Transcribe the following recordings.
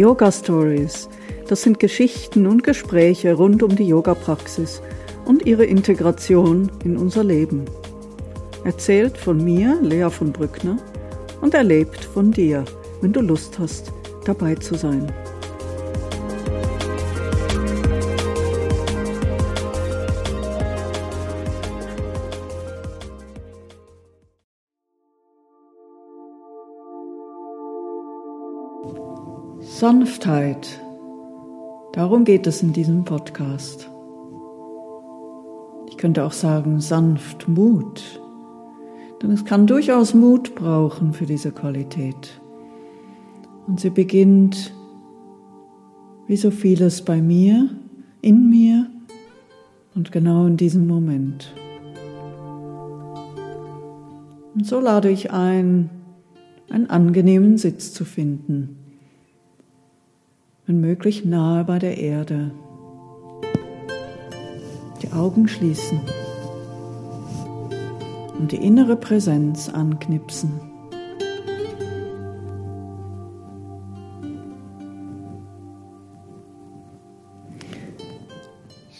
Yoga Stories. Das sind Geschichten und Gespräche rund um die Yoga-Praxis und ihre Integration in unser Leben. Erzählt von mir, Lea von Brückner, und erlebt von dir, wenn du Lust hast, dabei zu sein. Sanftheit. Darum geht es in diesem Podcast. Ich könnte auch sagen Sanftmut, denn es kann durchaus Mut brauchen für diese Qualität. Und sie beginnt, wie so vieles bei mir, in mir und genau in diesem Moment. Und so lade ich ein, einen angenehmen Sitz zu finden wenn möglich nahe bei der Erde. Die Augen schließen und die innere Präsenz anknipsen.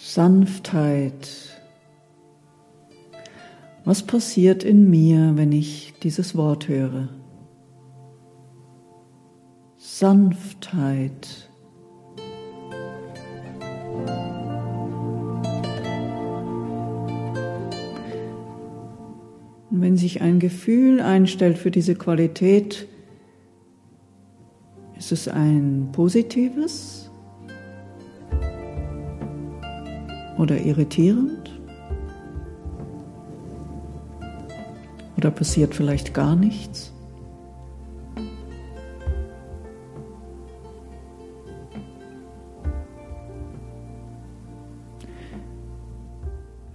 Sanftheit. Was passiert in mir, wenn ich dieses Wort höre? Sanftheit. Und wenn sich ein Gefühl einstellt für diese Qualität, ist es ein positives oder irritierend? Oder passiert vielleicht gar nichts?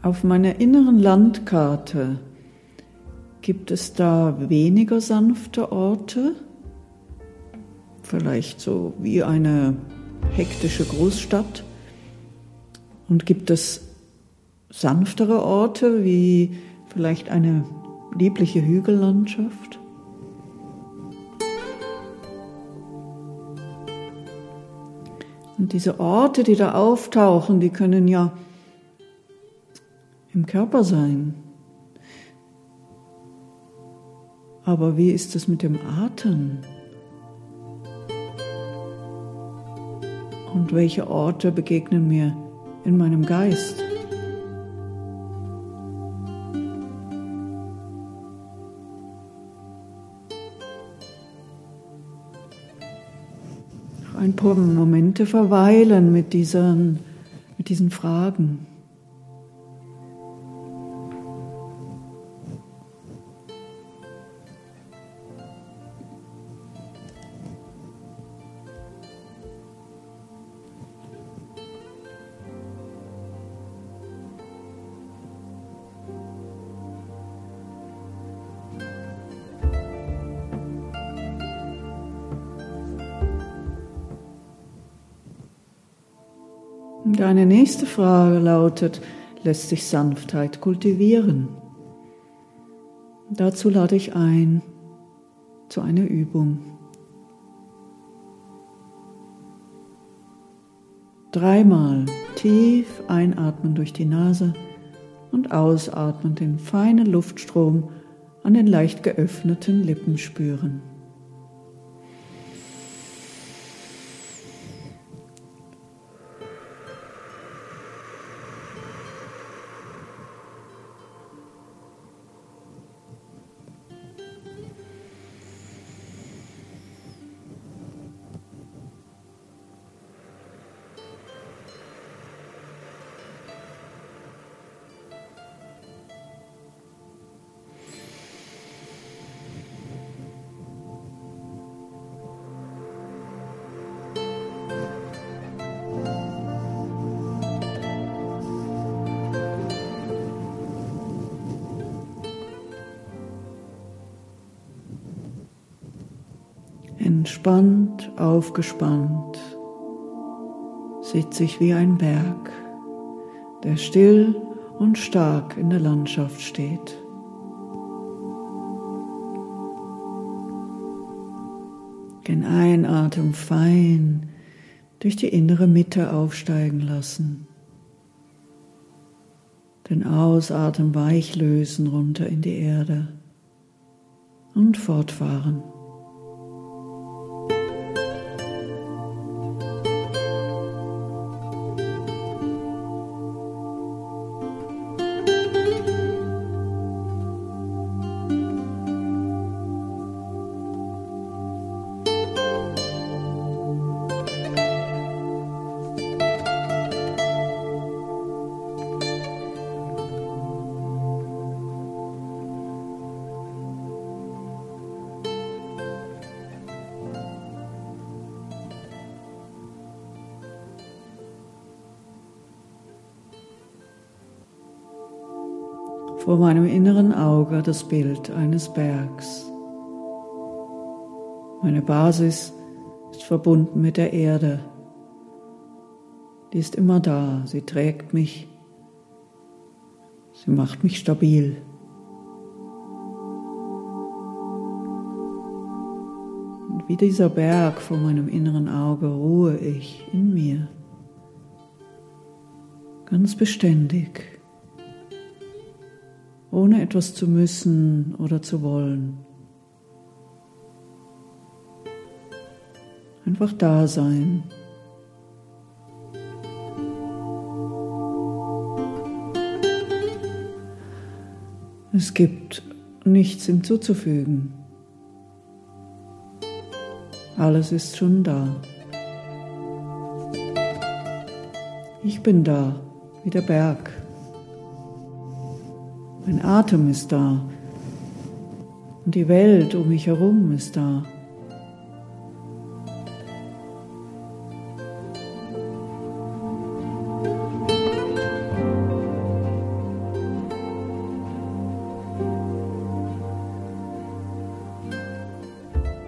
Auf meiner inneren Landkarte Gibt es da weniger sanfte Orte? Vielleicht so wie eine hektische Großstadt? Und gibt es sanftere Orte wie vielleicht eine liebliche Hügellandschaft? Und diese Orte, die da auftauchen, die können ja im Körper sein. Aber wie ist es mit dem Atem? Und welche Orte begegnen mir in meinem Geist? ein paar Momente verweilen mit diesen, mit diesen Fragen. Deine nächste Frage lautet, lässt sich Sanftheit kultivieren? Dazu lade ich ein zu einer Übung. Dreimal tief einatmen durch die Nase und ausatmen den feinen Luftstrom an den leicht geöffneten Lippen spüren. Entspannt, aufgespannt, sitze ich wie ein Berg, der still und stark in der Landschaft steht. Gen Einatmen fein durch die innere Mitte aufsteigen lassen. Den Ausatmen weich lösen runter in die Erde und fortfahren. Vor meinem inneren Auge das Bild eines Bergs. Meine Basis ist verbunden mit der Erde. Die ist immer da, sie trägt mich, sie macht mich stabil. Und wie dieser Berg vor meinem inneren Auge ruhe ich in mir, ganz beständig ohne etwas zu müssen oder zu wollen. Einfach da sein. Es gibt nichts hinzuzufügen. Alles ist schon da. Ich bin da, wie der Berg. Mein Atem ist da. Und die Welt um mich herum ist da.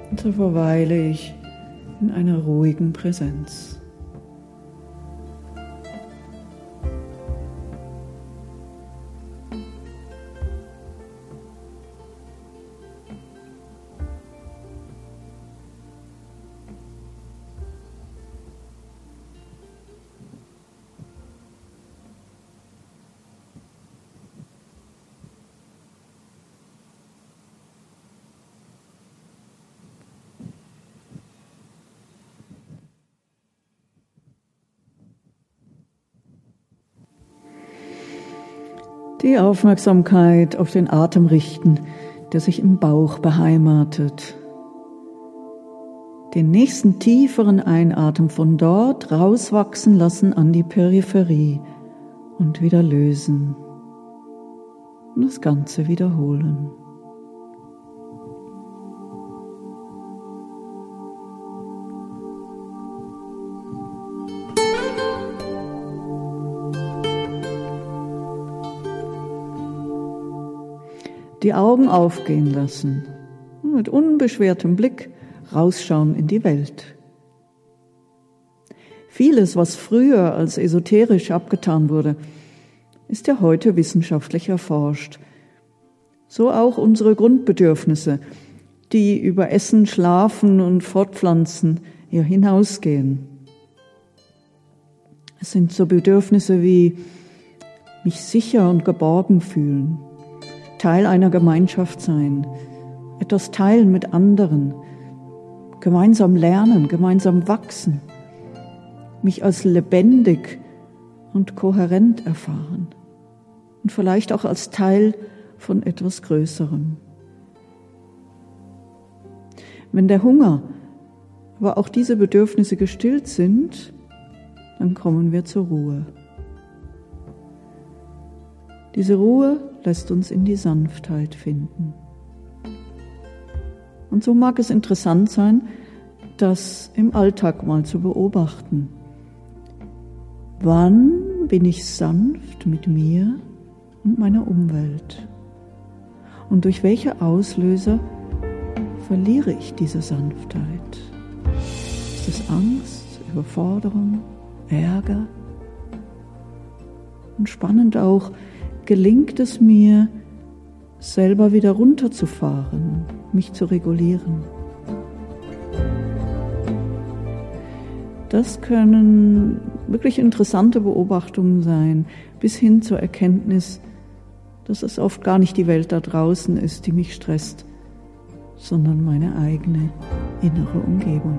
Und so verweile ich in einer ruhigen Präsenz. Die Aufmerksamkeit auf den Atem richten, der sich im Bauch beheimatet. Den nächsten tieferen Einatmen von dort rauswachsen lassen an die Peripherie und wieder lösen. Und das Ganze wiederholen. Die Augen aufgehen lassen und mit unbeschwertem Blick rausschauen in die Welt. Vieles, was früher als esoterisch abgetan wurde, ist ja heute wissenschaftlich erforscht. So auch unsere Grundbedürfnisse, die über Essen, Schlafen und Fortpflanzen ja hinausgehen. Es sind so Bedürfnisse wie mich sicher und geborgen fühlen, Teil einer Gemeinschaft sein, etwas teilen mit anderen, gemeinsam lernen, gemeinsam wachsen, mich als lebendig und kohärent erfahren und vielleicht auch als Teil von etwas Größerem. Wenn der Hunger, aber auch diese Bedürfnisse gestillt sind, dann kommen wir zur Ruhe. Diese Ruhe lässt uns in die Sanftheit finden. Und so mag es interessant sein, das im Alltag mal zu beobachten. Wann bin ich sanft mit mir und meiner Umwelt? Und durch welche Auslöser verliere ich diese Sanftheit? Ist es Angst, Überforderung, Ärger? Und spannend auch, gelingt es mir, selber wieder runterzufahren, mich zu regulieren. Das können wirklich interessante Beobachtungen sein, bis hin zur Erkenntnis, dass es oft gar nicht die Welt da draußen ist, die mich stresst, sondern meine eigene innere Umgebung.